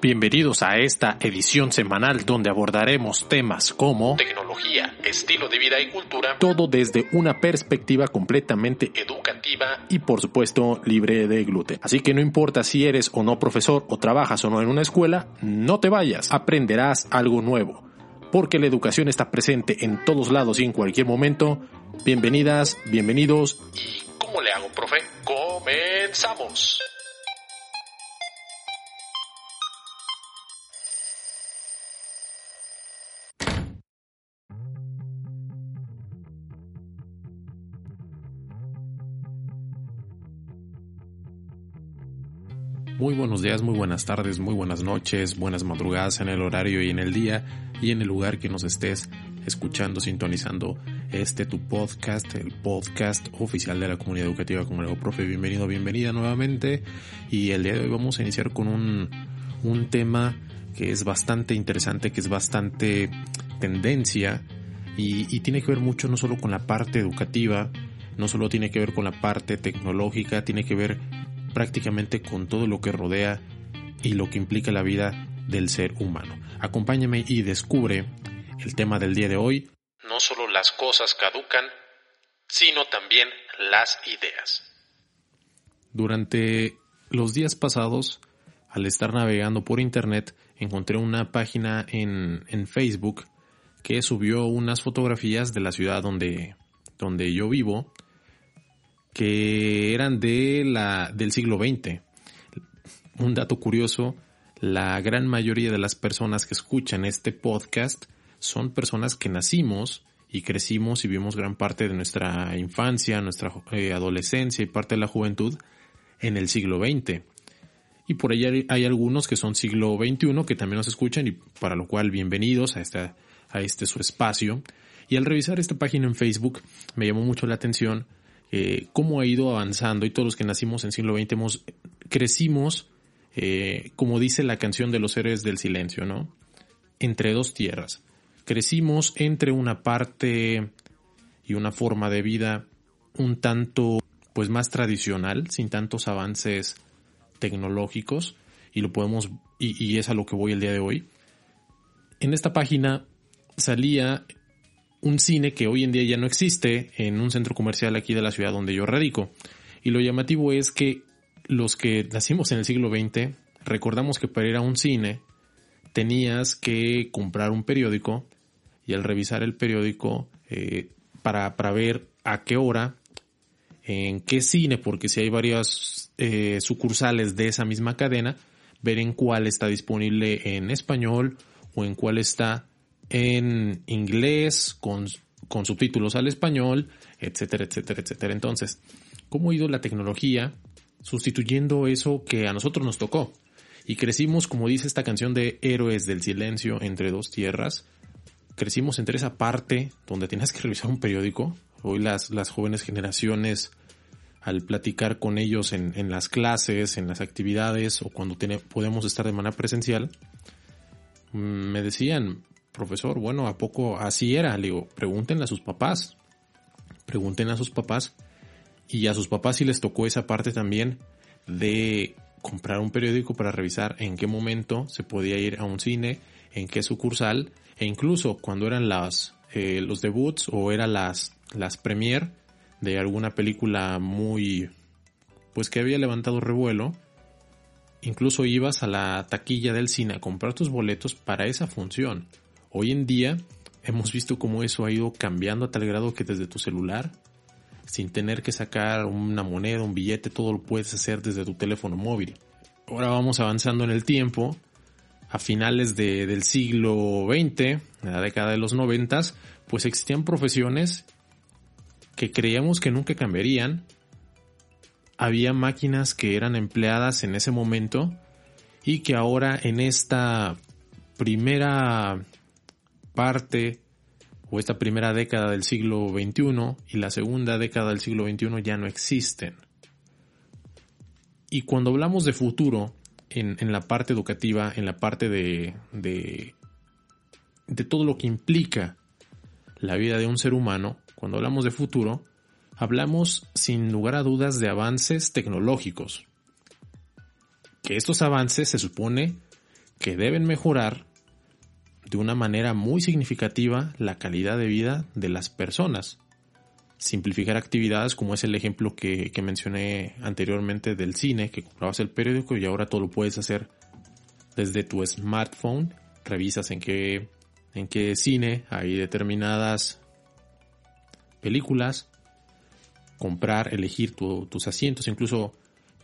Bienvenidos a esta edición semanal donde abordaremos temas como tecnología, estilo de vida y cultura, todo desde una perspectiva completamente educativa y por supuesto libre de gluten. Así que no importa si eres o no profesor o trabajas o no en una escuela, no te vayas, aprenderás algo nuevo. Porque la educación está presente en todos lados y en cualquier momento. Bienvenidas, bienvenidos. ¿Y cómo le hago, profe? Comenzamos. Muy buenos días, muy buenas tardes, muy buenas noches, buenas madrugadas en el horario y en el día y en el lugar que nos estés escuchando, sintonizando este tu podcast, el podcast oficial de la comunidad educativa con el profe. Bienvenido, bienvenida nuevamente y el día de hoy vamos a iniciar con un, un tema que es bastante interesante, que es bastante tendencia y, y tiene que ver mucho no solo con la parte educativa, no solo tiene que ver con la parte tecnológica, tiene que ver prácticamente con todo lo que rodea y lo que implica la vida del ser humano. Acompáñame y descubre el tema del día de hoy. No solo las cosas caducan, sino también las ideas. Durante los días pasados, al estar navegando por internet, encontré una página en, en Facebook que subió unas fotografías de la ciudad donde, donde yo vivo que eran de la, del siglo XX. Un dato curioso, la gran mayoría de las personas que escuchan este podcast son personas que nacimos y crecimos y vivimos gran parte de nuestra infancia, nuestra eh, adolescencia y parte de la juventud en el siglo XX. Y por ahí hay algunos que son siglo XXI que también nos escuchan y para lo cual bienvenidos a, esta, a este su espacio. Y al revisar esta página en Facebook me llamó mucho la atención eh, cómo ha ido avanzando y todos los que nacimos en siglo XX crecimos, eh, como dice la canción de los héroes del silencio, ¿no? Entre dos tierras. Crecimos entre una parte y una forma de vida un tanto, pues más tradicional, sin tantos avances tecnológicos, y lo podemos, y, y es a lo que voy el día de hoy. En esta página salía un cine que hoy en día ya no existe en un centro comercial aquí de la ciudad donde yo radico. Y lo llamativo es que los que nacimos en el siglo XX, recordamos que para ir a un cine tenías que comprar un periódico y al revisar el periódico eh, para, para, ver a qué hora, en qué cine, porque si hay varias eh, sucursales de esa misma cadena, ver en cuál está disponible en español o en cuál está en inglés, con, con subtítulos al español, etcétera, etcétera, etcétera. Entonces, ¿cómo ha ido la tecnología sustituyendo eso que a nosotros nos tocó? Y crecimos, como dice esta canción de Héroes del Silencio entre dos tierras, crecimos entre esa parte donde tenías que revisar un periódico. Hoy las, las jóvenes generaciones, al platicar con ellos en, en las clases, en las actividades o cuando podemos estar de manera presencial, mm, me decían, profesor, bueno, ¿a poco así era? Le digo, pregúntenle a sus papás. Pregunten a sus papás. Y a sus papás si les tocó esa parte también de comprar un periódico para revisar en qué momento se podía ir a un cine, en qué sucursal, e incluso cuando eran las, eh, los debuts o eran las, las premier de alguna película muy, pues que había levantado revuelo, incluso ibas a la taquilla del cine a comprar tus boletos para esa función. Hoy en día hemos visto cómo eso ha ido cambiando a tal grado que desde tu celular, sin tener que sacar una moneda, un billete, todo lo puedes hacer desde tu teléfono móvil. Ahora vamos avanzando en el tiempo. A finales del siglo XX, en la década de los noventas, pues existían profesiones que creíamos que nunca cambiarían. Había máquinas que eran empleadas en ese momento y que ahora en esta primera parte o esta primera década del siglo XXI y la segunda década del siglo XXI ya no existen. Y cuando hablamos de futuro, en, en la parte educativa, en la parte de, de, de todo lo que implica la vida de un ser humano, cuando hablamos de futuro, hablamos sin lugar a dudas de avances tecnológicos. Que estos avances se supone que deben mejorar de una manera muy significativa la calidad de vida de las personas. Simplificar actividades como es el ejemplo que, mencioné anteriormente del cine, que comprabas el periódico y ahora todo lo puedes hacer desde tu smartphone. Revisas en qué, en qué cine hay determinadas películas, comprar, elegir tus asientos, incluso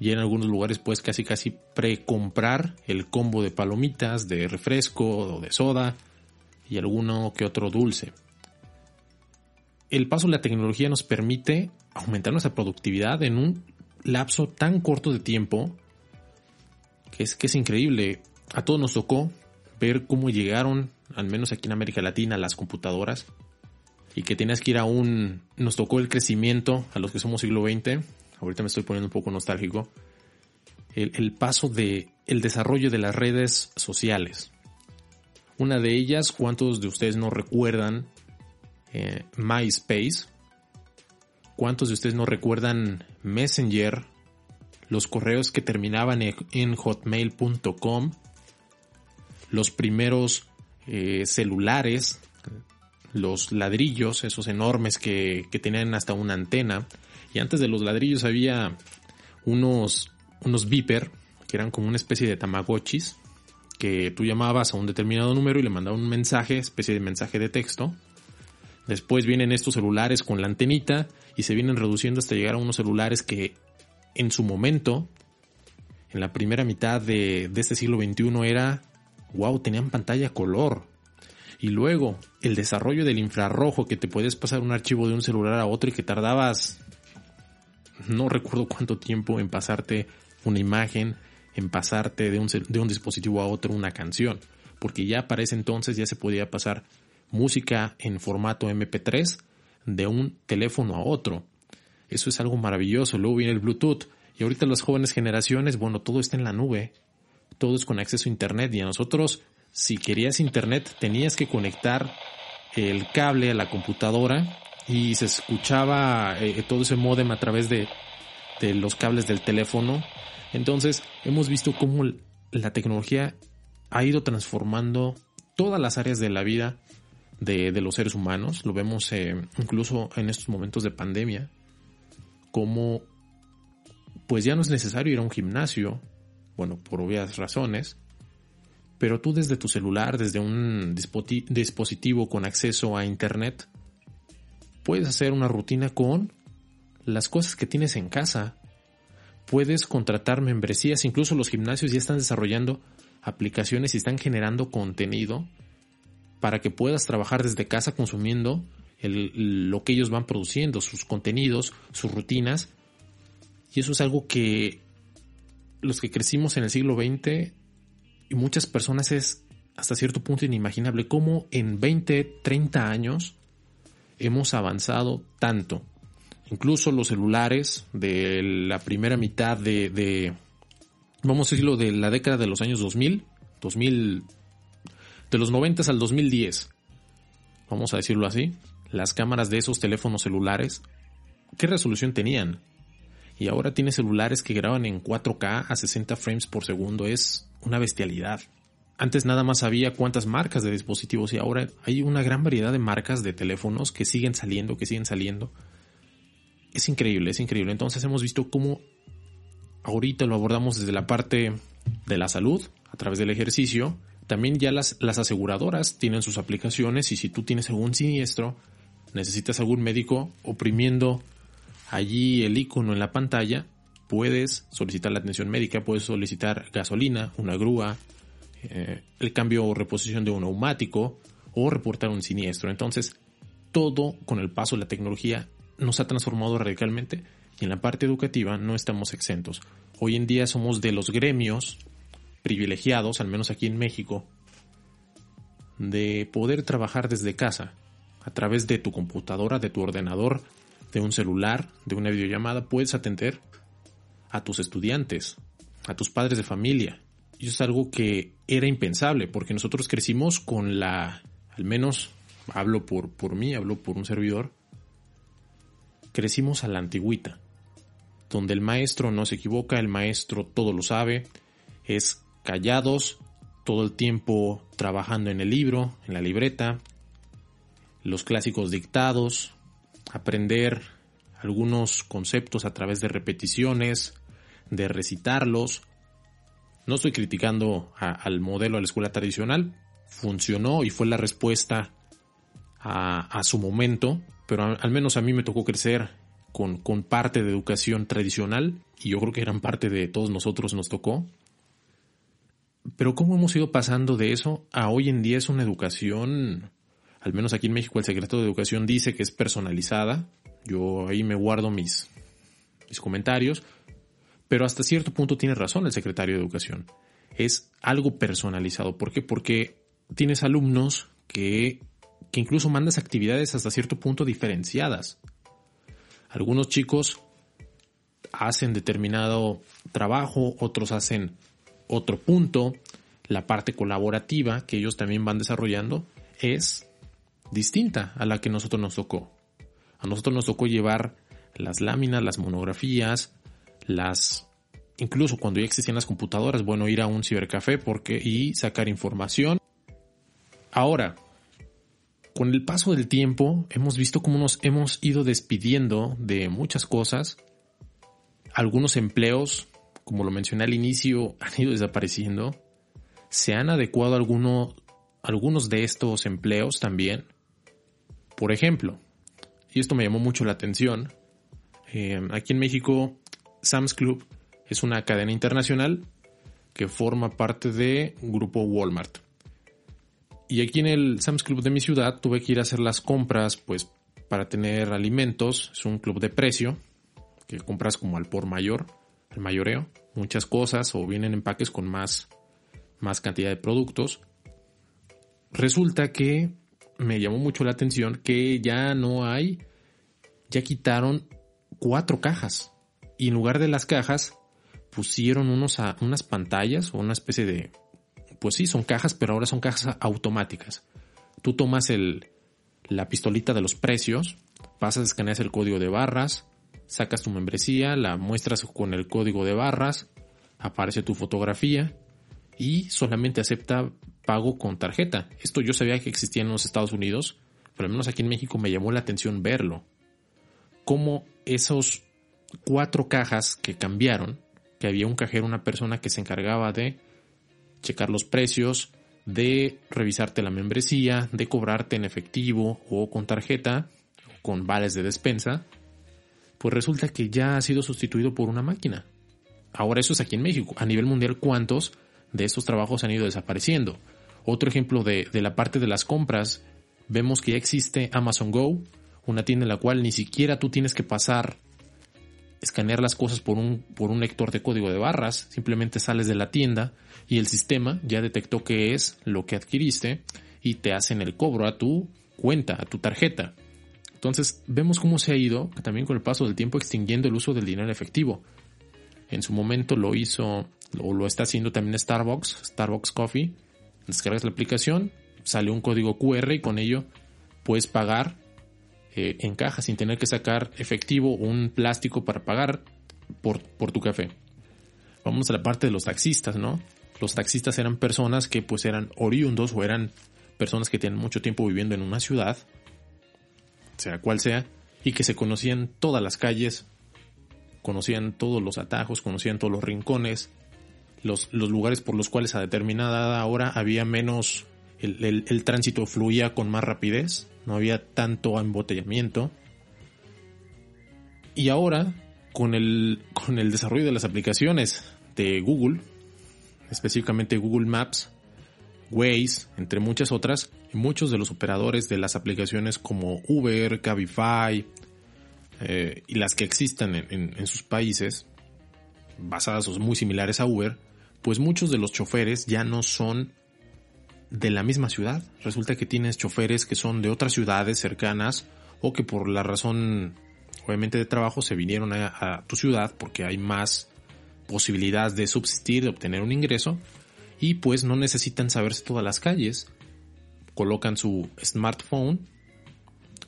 y en algunos lugares puedes casi casi precomprar el combo de palomitas, de refresco o de soda y alguno que otro dulce. El paso de la tecnología nos permite aumentar nuestra productividad en un lapso tan corto de tiempo que es, que es increíble. A todos nos tocó ver cómo llegaron, al menos aquí en América Latina, las computadoras y que tenías que ir a un... Nos tocó el crecimiento a los que somos siglo XX ahorita me estoy poniendo un poco nostálgico, el, paso de el desarrollo de las redes sociales. Una de ellas, ¿cuántos de ustedes no recuerdan eh, MySpace? ¿Cuántos de ustedes no recuerdan Messenger? Los correos que terminaban en, hotmail.com. Los primeros eh, celulares. Los ladrillos, esos enormes que, que tenían hasta una antena. Y antes de los ladrillos había unos, unos beeper, que eran como una especie de tamagotchis, que tú llamabas a un determinado número y le mandaba un mensaje, especie de mensaje de texto. Después vienen estos celulares con la antenita y se vienen reduciendo hasta llegar a unos celulares que en su momento, en la primera mitad de, de este siglo XXI era, wow, tenían pantalla color. Y luego el desarrollo del infrarrojo, que te puedes pasar un archivo de un celular a otro y que tardabas no recuerdo cuánto tiempo en pasarte una imagen, en pasarte de un, de un dispositivo a otro una canción, porque ya para ese entonces ya se podía pasar música en formato MP3 de un teléfono a otro. Eso es algo maravilloso. Luego viene el Bluetooth. Y ahorita las jóvenes generaciones, bueno, todo está en la nube. Todo es con acceso a Internet. Y a nosotros, si querías Internet, tenías que conectar el cable a la computadora y se escuchaba eh, todo ese modem a través de, los cables del teléfono. Entonces hemos visto cómo la tecnología ha ido transformando todas las áreas de la vida de, los seres humanos. Lo vemos eh, incluso en estos momentos de pandemia, como pues ya no es necesario ir a un gimnasio, bueno, por obvias razones, pero tú desde tu celular, desde un dispositivo con acceso a Internet, Puedes hacer una rutina con las cosas que tienes en casa. Puedes contratar membresías, incluso los gimnasios ya están desarrollando aplicaciones y están generando contenido para que puedas trabajar desde casa consumiendo lo que ellos van produciendo, sus contenidos, sus rutinas. Y eso es algo que los que crecimos en el siglo XX y muchas personas es hasta cierto punto inimaginable cómo en 20, 30 años hemos avanzado tanto. Incluso los celulares de la primera mitad de, vamos a decirlo, de la década de los años 2000, 2000, de los 90 al 2010, vamos a decirlo así, las cámaras de esos teléfonos celulares, ¿qué resolución tenían? Y ahora tiene celulares que graban en 4K a 60 frames por segundo, es una bestialidad. Antes nada más había cuántas marcas de dispositivos y ahora hay una gran variedad de marcas de teléfonos que siguen saliendo, que siguen saliendo. Es increíble, es increíble. Entonces hemos visto cómo ahorita lo abordamos desde la parte de la salud, a través del ejercicio. También ya las, las aseguradoras tienen sus aplicaciones y si tú tienes algún siniestro, necesitas algún médico oprimiendo allí el icono en la pantalla, puedes solicitar la atención médica, puedes solicitar gasolina, una grúa, eh, el cambio o reposición de un neumático o reportar un siniestro. Entonces, todo con el paso de la tecnología nos ha transformado radicalmente y en la parte educativa no estamos exentos. Hoy en día somos de los gremios privilegiados, al menos aquí en México, de poder trabajar desde casa, a través de tu computadora, de tu ordenador, de un celular, de una videollamada, puedes atender a tus estudiantes, a tus padres de familia, y eso es algo que era impensable, porque nosotros crecimos con la, al menos hablo por, por mí, hablo por un servidor, crecimos a la antigüita, donde el maestro no se equivoca, el maestro todo lo sabe, es callados, todo el tiempo trabajando en el libro, en la libreta, los clásicos dictados, aprender algunos conceptos a través de repeticiones, de recitarlos. No estoy criticando al modelo de la escuela tradicional, funcionó y fue la respuesta a, su momento, pero al, menos a mí me tocó crecer con, con parte de educación tradicional y yo creo que gran parte de todos nosotros nos tocó. Pero ¿cómo hemos ido pasando de eso a hoy en día es una educación, al menos aquí en México el secreto de educación dice que es personalizada, yo ahí me guardo mis, mis comentarios, pero hasta cierto punto tiene razón el secretario de educación. Es algo personalizado. ¿Por qué? Porque tienes alumnos que, que incluso mandas actividades hasta cierto punto diferenciadas. Algunos chicos hacen determinado trabajo, otros hacen otro punto. La parte colaborativa que ellos también van desarrollando es distinta a la que nosotros nos tocó. A nosotros nos tocó llevar las láminas, las monografías, las incluso cuando ya existían las computadoras, bueno, ir a un cibercafé porque y sacar información. Ahora, con el paso del tiempo hemos visto cómo nos hemos ido despidiendo de muchas cosas. Algunos empleos, como lo mencioné al inicio, han ido desapareciendo. Se han adecuado algunos, de estos empleos también. Por ejemplo, y esto me llamó mucho la atención, eh, aquí en México, Sam's Club es una cadena internacional que forma parte de grupo Walmart. Y aquí en el Sam's Club de mi ciudad tuve que ir a hacer las compras, pues para tener alimentos. Es un club de precio que compras como al por mayor, el mayoreo, muchas cosas o vienen empaques con más, más cantidad de productos. Resulta que me llamó mucho la atención que ya no hay, ya quitaron cuatro cajas y en lugar de las cajas pusieron unos unas pantallas o una especie de, pues sí, son cajas, pero ahora son cajas automáticas. Tú tomas el, la pistolita de los precios, pasas, escaneas el código de barras, sacas tu membresía, la muestras con el código de barras, aparece tu fotografía y solamente acepta pago con tarjeta. Esto yo sabía que existía en los Estados Unidos, pero al menos aquí en México me llamó la atención verlo. Cómo esos cuatro cajas que cambiaron, que había un cajero, una persona que se encargaba de checar los precios, de revisarte la membresía, de cobrarte en efectivo o con tarjeta, con vales de despensa, pues resulta que ya ha sido sustituido por una máquina. Ahora eso es aquí en México. A nivel mundial, ¿cuántos de estos trabajos han ido desapareciendo? Otro ejemplo de, de la parte de las compras, vemos que ya existe Amazon Go, una tienda en la cual ni siquiera tú tienes que pasar escanear las cosas por un, por un lector de código de barras, simplemente sales de la tienda y el sistema ya detectó que es lo que adquiriste y te hacen el cobro a tu cuenta, a tu tarjeta. Entonces vemos cómo se ha ido también con el paso del tiempo extinguiendo el uso del dinero efectivo. En su momento lo hizo o lo está haciendo también Starbucks, Starbucks Coffee. Descargas la aplicación, sale un código QR y con ello puedes pagar eh, en caja sin tener que sacar efectivo un plástico para pagar por, por tu café. Vamos a la parte de los taxistas, ¿no? Los taxistas eran personas que pues eran oriundos o eran personas que tienen mucho tiempo viviendo en una ciudad, sea cual sea, y que se conocían todas las calles, conocían todos los atajos, conocían todos los rincones, los, los lugares por los cuales a determinada hora había menos, el, el tránsito fluía con más rapidez no había tanto embotellamiento. Y ahora, con el, con el desarrollo de las aplicaciones de Google, específicamente Google Maps, Waze, entre muchas otras, muchos de los operadores de las aplicaciones como Uber, Cabify eh, y las que existan en, en sus países, basadas o muy similares a Uber, pues muchos de los choferes ya no son de la misma ciudad. Resulta que tienes choferes que son de otras ciudades cercanas o que por la razón obviamente de trabajo se vinieron a, tu ciudad porque hay más posibilidades de subsistir, de obtener un ingreso y pues no necesitan saberse todas las calles. Colocan su smartphone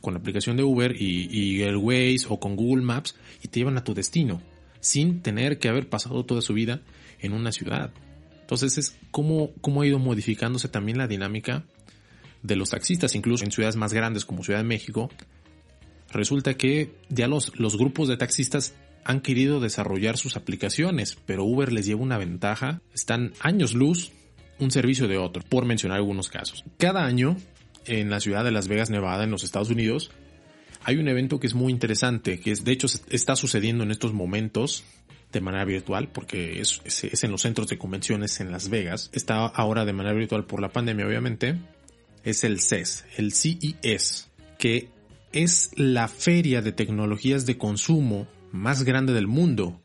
con la aplicación de Uber y, y el Waze o con Google Maps y te llevan a tu destino sin tener que haber pasado toda su vida en una ciudad. Entonces es cómo, cómo ha ido modificándose también la dinámica de los taxistas, incluso en ciudades más grandes como Ciudad de México. Resulta que ya los, los grupos de taxistas han querido desarrollar sus aplicaciones, pero Uber les lleva una ventaja. Están años luz un servicio de otro, por mencionar algunos casos. Cada año, en la ciudad de Las Vegas, Nevada, en los Estados Unidos, hay un evento que es muy interesante, que de hecho está sucediendo en estos momentos de manera virtual, porque es, es, en los centros de convenciones en Las Vegas. Está ahora de manera virtual por la pandemia, obviamente. Es el CES, el CES, que es la feria de tecnologías de consumo más grande del mundo,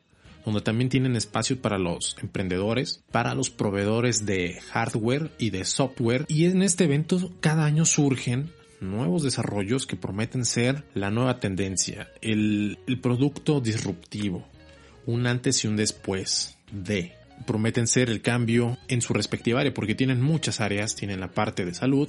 donde también tienen espacio para los emprendedores, para los proveedores de hardware y de software. Y en este evento cada año surgen nuevos desarrollos que prometen ser la nueva tendencia, el producto disruptivo, un antes y un después de. Prometen ser el cambio en su respectiva área porque tienen muchas áreas, tienen la parte de salud,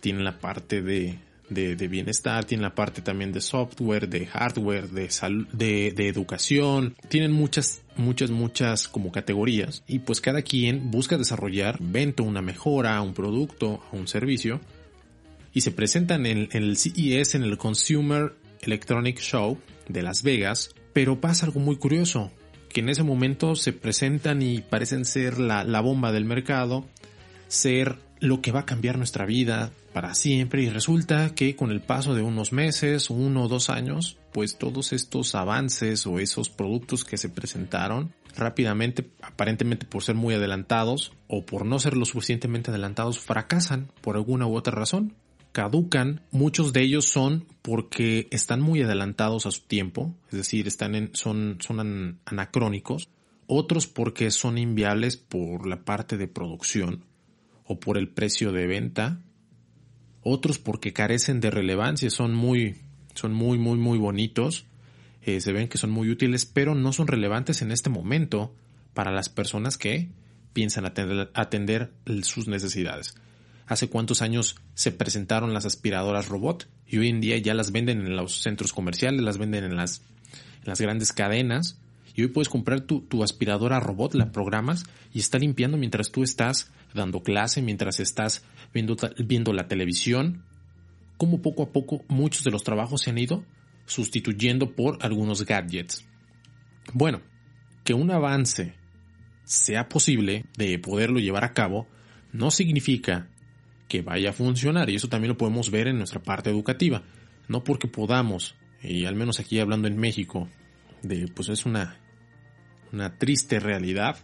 tienen la parte de de, bienestar, tienen la parte también de software, de hardware, de, de, de educación, tienen muchas, muchas, muchas como categorías. Y pues cada quien busca desarrollar, venta una mejora, un producto, un servicio y se presentan en, en el CES, en el Consumer Electronic Show de Las Vegas, pero pasa algo muy curioso, que en ese momento se presentan y parecen ser la, la bomba del mercado, ser lo que va a cambiar nuestra vida para siempre y resulta que con el paso de unos meses, uno o dos años, pues todos estos avances o esos productos que se presentaron rápidamente, aparentemente por ser muy adelantados o por no ser lo suficientemente adelantados, fracasan por alguna u otra razón. Caducan, muchos de ellos son porque están muy adelantados a su tiempo, es decir, están en, son, son anacrónicos, otros porque son inviables por la parte de producción o por el precio de venta, otros porque carecen de relevancia, son muy, son muy, muy, muy bonitos, eh, se ven que son muy útiles, pero no son relevantes en este momento para las personas que piensan atender, atender sus necesidades. Hace cuántos años se presentaron las aspiradoras robot y hoy en día ya las venden en los centros comerciales, las venden en las, en las grandes cadenas y hoy puedes comprar tu, tu, aspiradora robot, la programas y está limpiando mientras tú estás dando clase, mientras estás viendo, viendo la televisión. Como poco a poco muchos de los trabajos se han ido sustituyendo por algunos gadgets. Bueno, que un avance sea posible de poderlo llevar a cabo no significa que vaya a funcionar y eso también lo podemos ver en nuestra parte educativa. No porque podamos, y al menos aquí hablando en México, de pues es una, una triste realidad,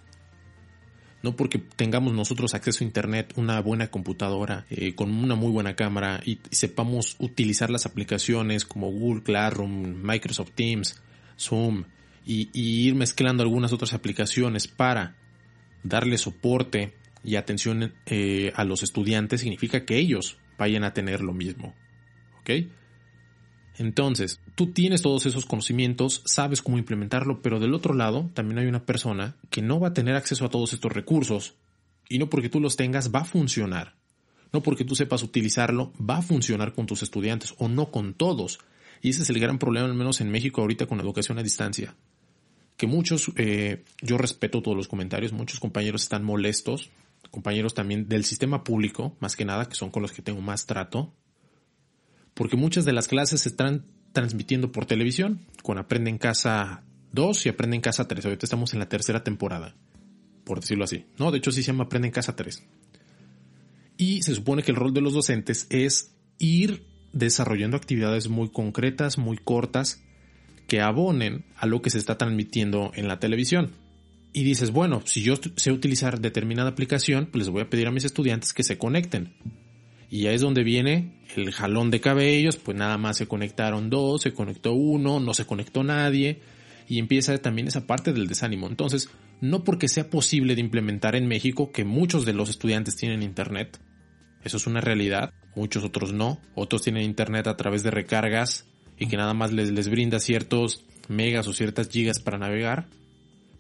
no porque tengamos nosotros acceso a Internet, una buena computadora, eh, con una muy buena cámara y, sepamos utilizar las aplicaciones como Google Classroom, Microsoft Teams, Zoom y, ir mezclando algunas otras aplicaciones para darle soporte y atención eh, a los estudiantes, significa que ellos vayan a tener lo mismo. ¿Ok? Entonces, tú tienes todos esos conocimientos, sabes cómo implementarlo, pero del otro lado también hay una persona que no va a tener acceso a todos estos recursos y no porque tú los tengas va a funcionar. No porque tú sepas utilizarlo va a funcionar con tus estudiantes o no con todos. Y ese es el gran problema, al menos en México ahorita con la educación a distancia. Que muchos, eh, yo respeto todos los comentarios, muchos compañeros están molestos, compañeros también del sistema público, más que nada, que son con los que tengo más trato, porque muchas de las clases se están transmitiendo por televisión, con Aprende en Casa 2 y Aprende en Casa 3. Ahorita estamos en la tercera temporada, por decirlo así. No, de hecho sí se llama Aprende en Casa 3. Y se supone que el rol de los docentes es ir desarrollando actividades muy concretas, muy cortas, que abonen a lo que se está transmitiendo en la televisión. Y dices, bueno, si yo sé utilizar determinada aplicación, pues les voy a pedir a mis estudiantes que se conecten. Y ahí es donde viene el jalón de cabellos, pues nada más se conectaron dos, se conectó uno, no se conectó nadie, y empieza también esa parte del desánimo. Entonces, no porque sea posible de implementar en México, que muchos de los estudiantes tienen internet, eso es una realidad, muchos otros no, otros tienen internet a través de recargas y que nada más les, les brinda ciertos megas o ciertas gigas para navegar,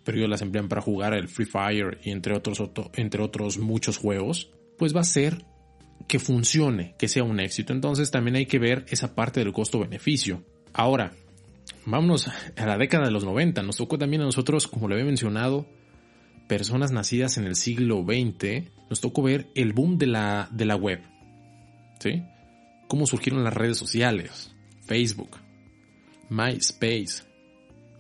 pero ellos las emplean para jugar el Free Fire y entre otros, entre otros muchos juegos, pues va a ser que funcione, que sea un éxito. Entonces también hay que ver esa parte del costo-beneficio. Ahora, vámonos a la década de los 90. Nos tocó también a nosotros, como lo había mencionado, personas nacidas en el siglo XX, nos tocó ver el boom de la, de la web. ¿Sí? Cómo surgieron las redes sociales, Facebook, MySpace,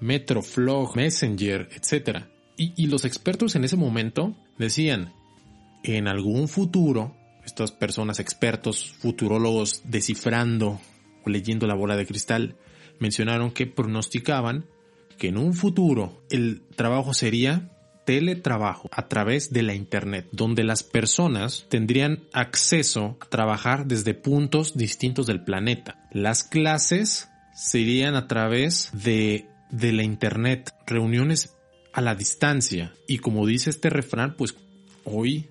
Metroflog, Messenger, etc. Y, y los expertos en ese momento decían, en algún futuro, estas personas expertos, futurólogos descifrando o leyendo la bola de cristal, mencionaron que pronosticaban que en un futuro el trabajo sería teletrabajo a través de la Internet, donde las personas tendrían acceso a trabajar desde puntos distintos del planeta. Las clases serían a través de, de la Internet, reuniones a la distancia. Y como dice este refrán, pues hoy,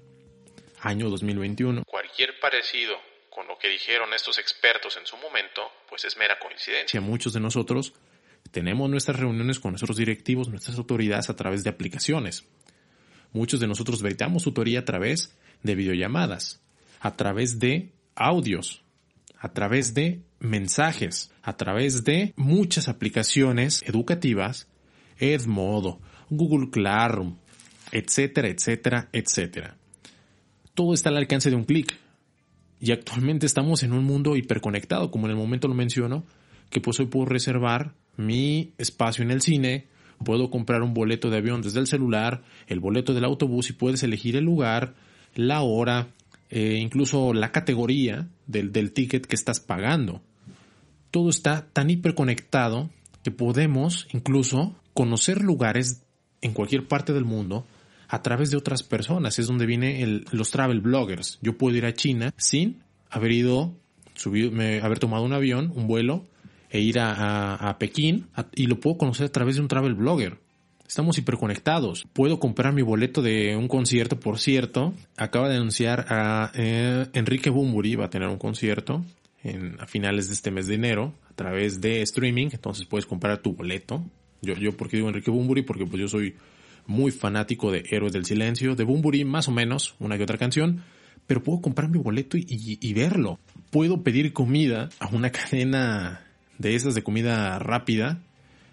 año 2021. Cualquier parecido con lo que dijeron estos expertos en su momento, pues es mera coincidencia. Muchos de nosotros tenemos nuestras reuniones con nuestros directivos, nuestras autoridades a través de aplicaciones. Muchos de nosotros veritamos tutoría a través de videollamadas, a través de audios, a través de mensajes, a través de muchas aplicaciones educativas, Edmodo, Google Classroom, etcétera, etcétera, etcétera. Todo está al alcance de un clic. Y actualmente estamos en un mundo hiperconectado, como en el momento lo menciono, que pues hoy puedo reservar mi espacio en el cine, puedo comprar un boleto de avión desde el celular, el boleto del autobús y puedes elegir el lugar, la hora, eh, incluso la categoría del, del ticket que estás pagando. Todo está tan hiperconectado que podemos incluso conocer lugares en cualquier parte del mundo a través de otras personas. Es donde vienen los travel bloggers. Yo puedo ir a China sin haber ido, haber tomado un avión, un vuelo, e ir a, Pekín y lo puedo conocer a través de un travel blogger. Estamos hiperconectados. Puedo comprar mi boleto de un concierto, por cierto. Acaba de anunciar a eh, Enrique Bumburi, va a tener un concierto en, a finales de este mes de enero a través de streaming. Entonces puedes comprar tu boleto. Yo, yo porque digo Enrique Bumburi, porque pues yo soy muy fanático de Héroes del Silencio, de Bumburi más o menos, una que otra canción, pero puedo comprar mi boleto y, y verlo. Puedo pedir comida a una cadena de esas de comida rápida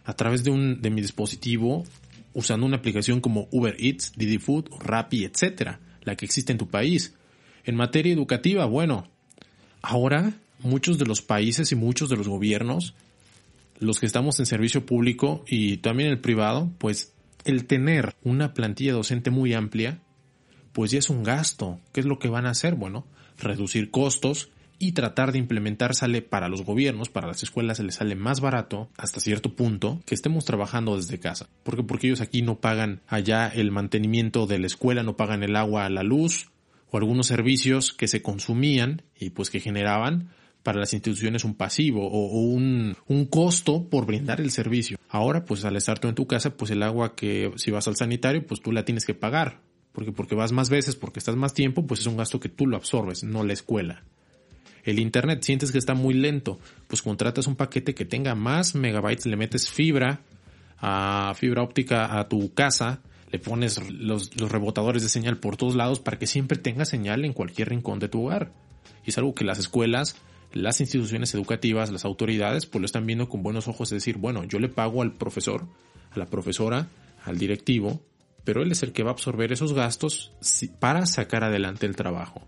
a través de, un, de mi dispositivo usando una aplicación como Uber Eats, Didi Food, Rappi, etcétera, la que existe en tu país. En materia educativa, bueno, ahora muchos de los países y muchos de los gobiernos, los que estamos en servicio público y también el privado, pues el tener una plantilla docente muy amplia, pues ya es un gasto. ¿Qué es lo que van a hacer? Bueno, reducir costos y tratar de implementar sale para los gobiernos, para las escuelas se les sale más barato hasta cierto punto que estemos trabajando desde casa. Porque porque ellos aquí no pagan allá el mantenimiento de la escuela, no pagan el agua, la luz o algunos servicios que se consumían y pues que generaban para las instituciones un pasivo o, un, un, costo por brindar el servicio. Ahora, pues al estar tú en tu casa, pues el agua que si vas al sanitario, pues tú la tienes que pagar. Porque porque vas más veces, porque estás más tiempo, pues es un gasto que tú lo absorbes, no la escuela. El Internet, sientes que está muy lento, pues contratas un paquete que tenga más megabytes, le metes fibra, a fibra óptica a tu casa, le pones los, los rebotadores de señal por todos lados para que siempre tenga señal en cualquier rincón de tu hogar. Y es algo que las escuelas, las instituciones educativas, las autoridades, pues lo están viendo con buenos ojos, es decir, bueno, yo le pago al profesor, a la profesora, al directivo, pero él es el que va a absorber esos gastos para sacar adelante el trabajo.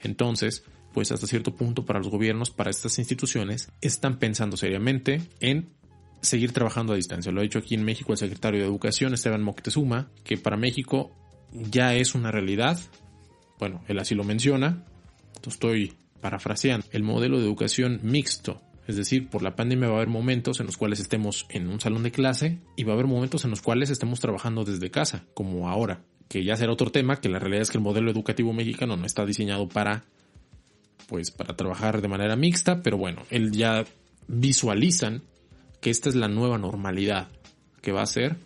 Entonces, pues hasta cierto punto para los gobiernos, para estas instituciones, están pensando seriamente en seguir trabajando a distancia. Lo ha dicho aquí en México el secretario de Educación, Esteban Moctezuma, que para México ya es una realidad. Bueno, él así lo menciona. Estoy parafraseando. El modelo de educación mixto. Es decir, por la pandemia va a haber momentos en los cuales estemos en un salón de clase y va a haber momentos en los cuales estemos trabajando desde casa, como ahora. Que ya será otro tema, que la realidad es que el modelo educativo mexicano no está diseñado para pues para trabajar de manera mixta, pero bueno, él ya visualizan que esta es la nueva normalidad, que va a ser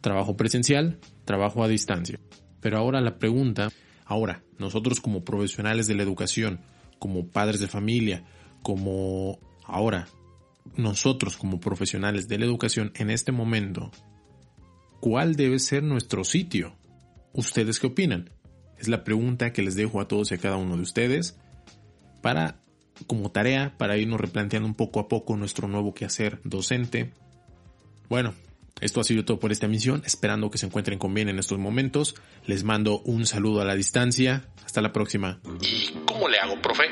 trabajo presencial, trabajo a distancia. Pero ahora la pregunta, ahora, nosotros como profesionales de la educación, como padres de familia, como ahora, nosotros como profesionales de la educación en este momento, ¿cuál debe ser nuestro sitio? ¿Ustedes qué opinan? Es la pregunta que les dejo a todos y a cada uno de ustedes para como tarea para irnos replanteando un poco a poco nuestro nuevo quehacer docente. Bueno, Esto ha sido todo por esta emisión, esperando que se encuentren con bien en estos momentos. Les mando un saludo a la distancia. Hasta la próxima. ¿Y cómo le hago, profe?